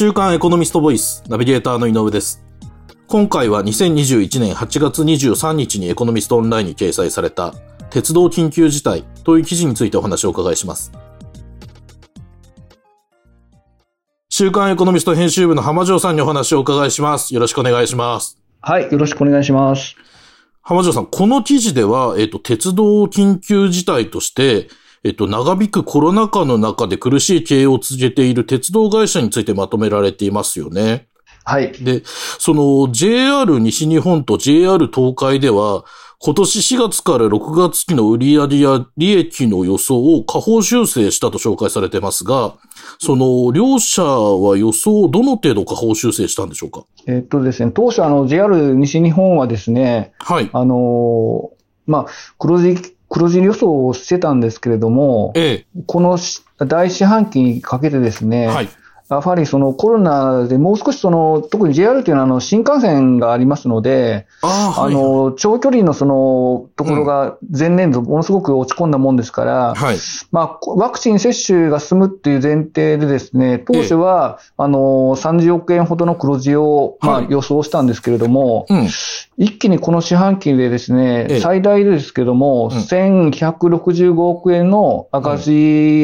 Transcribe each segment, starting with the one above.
週刊エコノミストボイス、ナビゲーターの井上です。今回は2021年8月23日にエコノミストオンラインに掲載された、鉄道緊急事態という記事についてお話をお伺いします。週刊エコノミスト編集部の浜城さんにお話をお伺いします。よろしくお願いします。はい、よろしくお願いします。浜城さん、この記事では、えっ、と、鉄道緊急事態として、えっと、長引くコロナ禍の中で苦しい経営を続けている鉄道会社についてまとめられていますよね。はい。で、その JR 西日本と JR 東海では、今年4月から6月期の売上や利益の予想を下方修正したと紹介されてますが、その両社は予想をどの程度下方修正したんでしょうか？えっとですね、当初あの JR 西日本はですね、はい。あのーまあ、黒字、黒字予想をしてたんですけれども、えこのし第四半期にかけてですえ。ね、はい。やはりそのコロナでもう少しその、特に JR というのはあの新幹線がありますので、ああ、はい。あの、長距離のそのところが前年度ものすごく落ち込んだもんですから、はい。まあ、ワクチン接種が進むっていう前提でですね、当初は、あの、30億円ほどの黒字を、まあはい、予想したんですけれども、うん。一気にこの四半期でですええね、最大でですけども、うん1165億円の赤字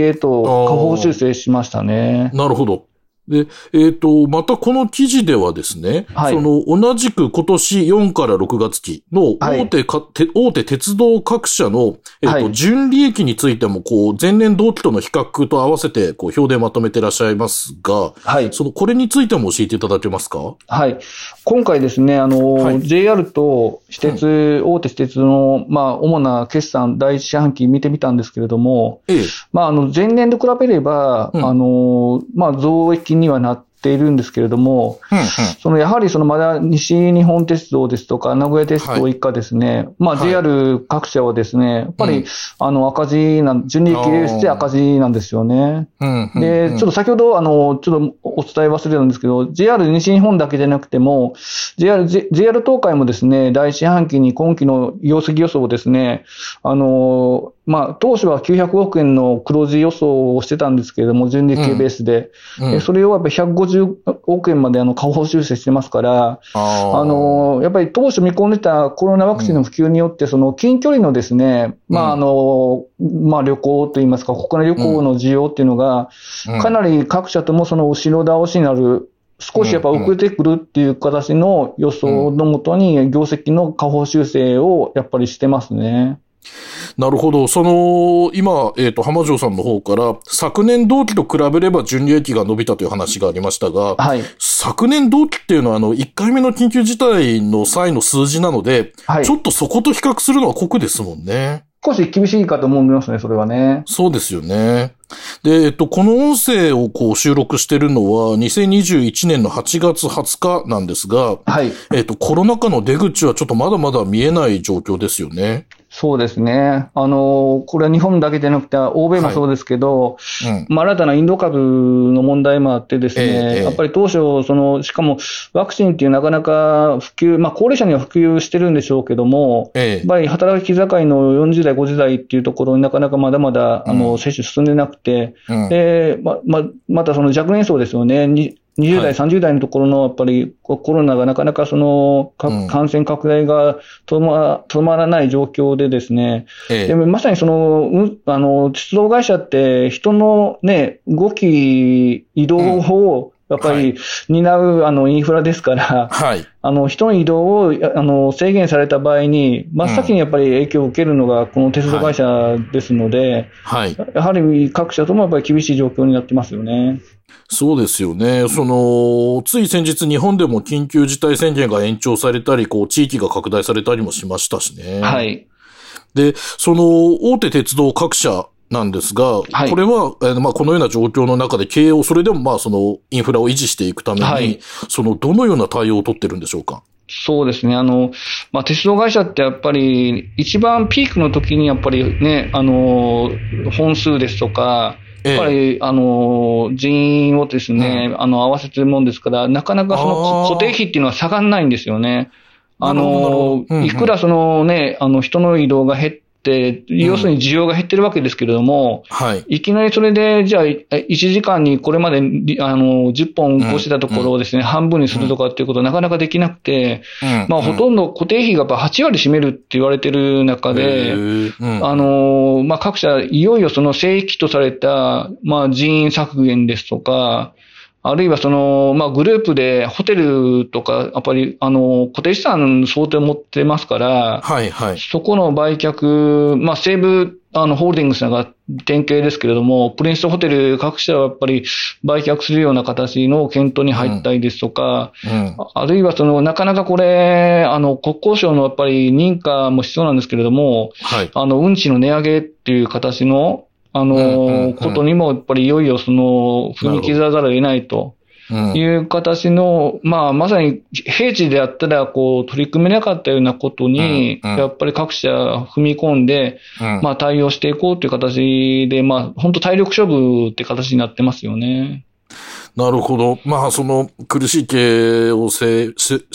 へと下方修正しましたね。なるほど。で、えっ、と、またこの記事ではですね、はい。その同じく今年4から6月期のはい。大手か、て大手鉄道各社の、えっ、と、はい。純利益についても、こう、前年同期との比較と合わせて、こう、表でまとめてらっしゃいますが、はい。その、これについても教えていただけますか？はい。今回ですね、あの、はい。JR と私鉄、大手私鉄の、まあ、主な決算第一四半期見てみたんですけれども、ええ。まあ、あの、前年と比べれば、うん。あの、まあ、増益にはなっているんですけれども、うん、うん。その、やはりその、まだ西日本鉄道ですとか、名古屋鉄道以下ですね、まあ、はい。JR 各社はですね、やっぱり、うん。あの、赤字なん、純利益ベースで赤字なんですよね。で、ちょっと先ほど、あの、ちょっとお伝え忘れたんですけど、JR 西日本だけじゃなくても、JR、JR 東海もですね、第一四半期に今期の業績予想をですね、あの、まあ、当初は900億円の黒字予想をしてたんですけれども、純利益ベースで、うん、えそれをやっぱり150億円まであの下方修正してますから、あの、やっぱり当初見込んでたコロナワクチンの普及によって、その近距離のですね、まあ、あの、まあ、旅行といいますか、国内旅行の需要っていうのが、うん。かなり各社ともその後ろ倒しになる、少しやっぱ遅れてくるっていう形の予想のもとに、業績の下方修正をやっぱりしてますね。なるほど。その、今、えっ、と、浜城さんの方から、昨年同期と比べれば純利益が伸びたという話がありましたが、はい。昨年同期っていうのは、あの、1回目の緊急事態の際の数字なので、はいちょ。っとそこと比較するのは酷ですもんね。少し厳しいかと思いますね、それはね。そうですよね。で、えっと、この音声をこう収録してるのは、2021年の8月20日なんですが、はい。えっと、コロナ禍の出口はちょっとまだまだ見えない状況ですよね。そうですね。あの、これは日本だけでなくて、欧米もそうですけど、うん。まあ、新たなインド株の問題もあってですね、えやっぱり当初、その、しかもワクチンっていうなかなか普及、まあ、高齢者には普及してるんでしょうけども、ええやっ。ぱり働き盛りの40代、50代っていうところになかなかまだまだ、あうんの、接種進んでなくて、うん。で、ま、ま、またその若年層ですよね。に20代、はい。30代のところの、やっぱりココロナがなかなかその、感染拡大がとどまとどまらない状況でですね、ええ。でもまさにその、うんあの、鉄道会社って人のね、動き、移動を、やっぱはり担う、あの、インフラですから、はい。あの、人の移動を、あの、制限された場合に、真っ先にやっぱり影響を受けるのが、この鉄道会社ですので、はい。やはり各社ともやっぱり厳しい状況になってますよね。そうですよね。その、つい先日日本でも緊急事態宣言が延長されたり、こう、地域が拡大されたりもしましたしね。はい。で、その、大手鉄道各社なんですが、はい。これは、えーまあ、このような状況の中で経営を、それでもまあ、その、インフラを維持していくために、はい。その、どのような対応を取ってるんでしょうか？そうですね。あの、まあ、鉄道会社ってやっぱり、一番ピークの時にやっぱりね、あの、本数ですとか、ええ。やっぱり、あの、人員をですね、あの、合わせてるもんですから、なかなかその固定費っていうのは下がんないんですよね。あのどうんうん、いくらそのね、あの、人の移動が減っって、要するに需要が減ってるわけですけれども、はい。いきなりそれで、じゃあ、1時間にこれまでりあの10本越してたところをですね、半分にするとかっていうことはなかなかできなくて、まあ、ほとんど固定費がやっぱ8割占めるって言われてる中で、あの、まあ、各社、いよいよその正規とされた、まあ、人員削減ですとか、あるいはその、まあ、グループでホテルとか、やっぱり、あの、固定資産想定を持ってますから、はいはい。そこの売却、まあ、西武、あの、ホールディングスが典型ですけれども、プリンストホテル各社はやっぱり売却するような形の検討に入ったりですとか、うん。あるいはその、なかなかこれ、あの、国交省のやっぱり認可も必要なんですけれども、はい。あの、運賃の値上げっていう形の、あの、うんうんうんことにも、やっぱりいよいよその、踏み切らざるを得ないと。うん。いう形の、まあ、まさに平地であったら、こう、取り組めなかったようなことに、うんうん。やっぱり各社踏み込んで、うん。まあ、対応していこうという形で、まあ、本当体力勝負って形になってますよね。なるほど。まあ、その苦しい経営を強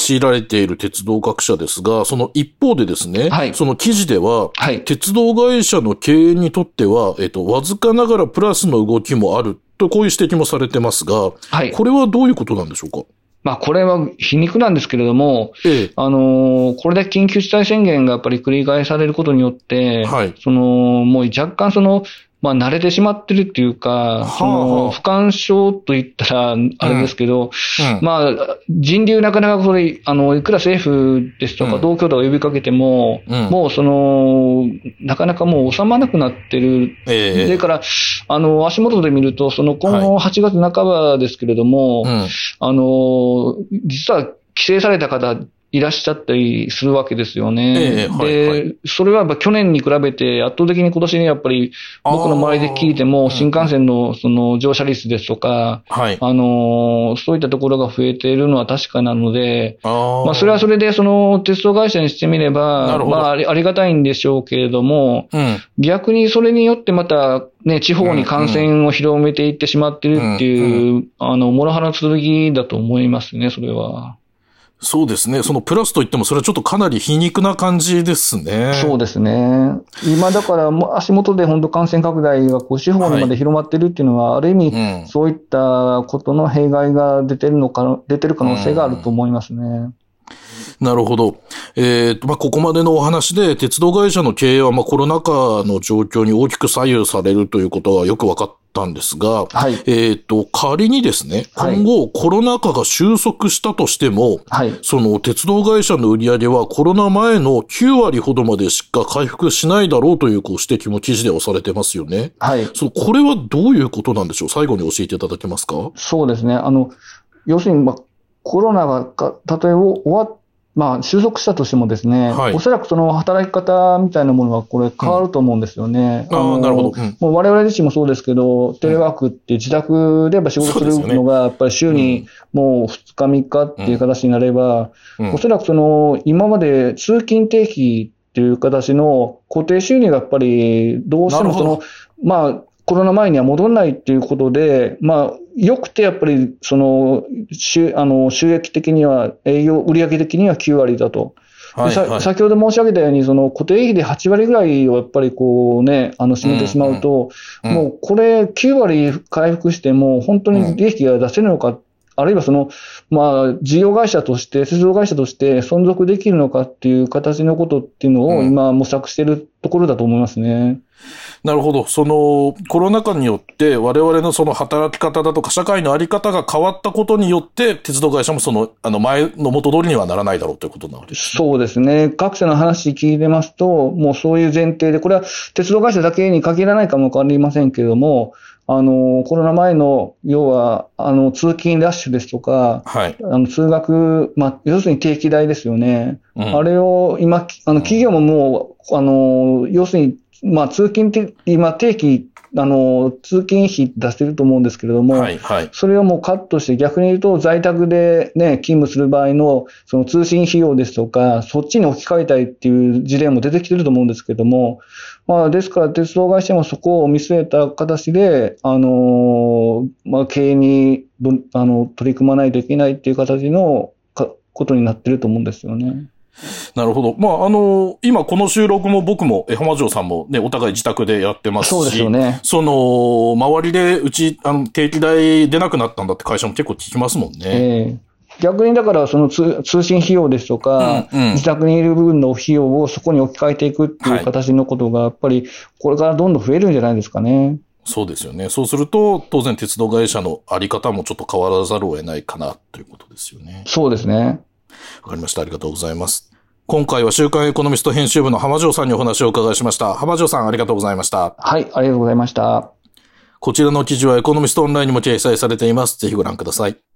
いられている鉄道各社ですが、その一方でですね、はいその記事では、はい。鉄道会社の経営にとっては、えっと、わずかながらプラスの動きもあると、こういう指摘もされてますが、はい。これはどういうことなんでしょうか？まあ、これは皮肉なんですけれども、ええ。あのーこれだけ緊急事態宣言がやっぱり繰り返されることによって、はいその、もう若干その、まあ、慣れてしまってるっていうか、その、あ。不干渉と言ったら、あれですけど、うん。まあ、人流なかなかそれ、あの、いくら政府ですとか、うん。同居とか呼びかけても、うん。もうその、なかなかもう収まらなくなってる。ええ。それから、あの、足元で見ると、その今後8月半ばですけれども、うん。あの、実は規制された方いらっしゃったりするわけですよね。ええはいで、はいそれはやっぱ去年に比べて圧倒的に今年やっぱり僕の周りで聞いてあも、ー新幹線のその乗車率ですとか、はい。あの、そういったところが増えているのは確かなので、あまあそれはそれでその鉄道会社にしてみれなば、まあありがたいんでしょうけれども、うん。逆にそれによってまたね、地方に感染を広めていってしまっているっていう、うあの、諸刃の剣だと思いますね、それは。そうですね。そのプラスといっても、それはちょっとかなり皮肉な感じですね。そうですね。今だから足元で本当感染拡大がこう地方にまで広まってるっていうのは、ある意味、うん。そういったことの弊害が出てるのか、出てる可能性があると思いますね。なるほど。えっ、と、まあ、ここまでのお話で、鉄道会社の経営は、まあ、コロナ禍の状況に大きく左右されるということはよく分かったんですが、はい。えっ、と、仮にですね、はい今後コロナ禍が収束したとしても、はい。その鉄道会社の売り上げはコロナ前の9割ほどまでしか回復しないだろうというこう指摘も記事ではされてますよね。はい。その、これはどういうことなんでしょう？最後に教えていただけますか？そうですね。あの、要するに、まあ、コロナがか、たとえ終わっまあ、収束したとしてもですね、はい。おそらくその働き方みたいなものはこれ変わると思うんですよね。ああ、のなるほど。うん。もう我々自身もそうですけど、テレワークって自宅でやっぱ仕事するのが、やっぱり週にもう2日3日っていう形になれば、うん。おそらくその、今まで通勤定期っていう形の固定収入がやっぱり、どうしてもその、まあ、コロナ前には戻らないっていうことで、まあ、よくてやっぱり、その、収あの収益的には、営業売上的には9割だと。はいはい。先ほど申し上げたように、その固定費で8割ぐらいをやっぱりこうね、あの、占めてしまうと、うんもうこれ9割回復しても、本当に利益が出せるのか、あるいはその、まあ、事業会社として、鉄道会社として存続できるのかっていう形のことっていうのをうん今模索しているところだと思いますね。なるほど。その、コロナ禍によって、我々のその働き方だとか、社会のあり方が変わったことによって、鉄道会社もその、あの、前の元通りにはならないだろうということなわけです。そうですね。各社の話聞いてますと、もうそういう前提で、これは鉄道会社だけに限らないかもわかりませんけれども、あの、コロナ前の、要は、あの、通勤ラッシュですとか、はい。あの通学、まあ、要するに定期代ですよね。うんあれを今、あの企業ももう、あの、要するに、まあ、通勤って、今、定期、あの、通勤費出してると思うんですけれども、はい、はい。それをもうカットして、逆に言うと、在宅でね、勤務する場合の、その通信費用ですとか、そっちに置き換えたいっていう事例も出てきてると思うんですけども、まあ、ですから、鉄道会社もそこを見据えた形で、あの、まあ、経営にどあの取り組まないといけないっていう形のかことになってると思うんですよね。なるほど。まあ、あの、今この収録も僕も、え、浜城さんもね、お互い自宅でやってますし。そうですよね。その、周りで、うち、あの、定期代出なくなったんだって会社も結構聞きますもんね。ええ逆にだから、その通通信費用ですとか、うんうん自宅にいる部分の費用をそこに置き換えていくっていう形のことが、やっぱりこれからどんどん増えるんじゃないですかね。そうですよね。そうすると、当然鉄道会社のあり方もちょっと変わらざるを得ないかな、ということですよね。そうですね。わかりました。ありがとうございます。今回は週刊エコノミスト編集部の浜城さんにお話をお伺いしました。浜城さんありがとうございました。はい、ありがとうございました。こちらの記事はエコノミストオンラインにも掲載されています。ぜひご覧ください。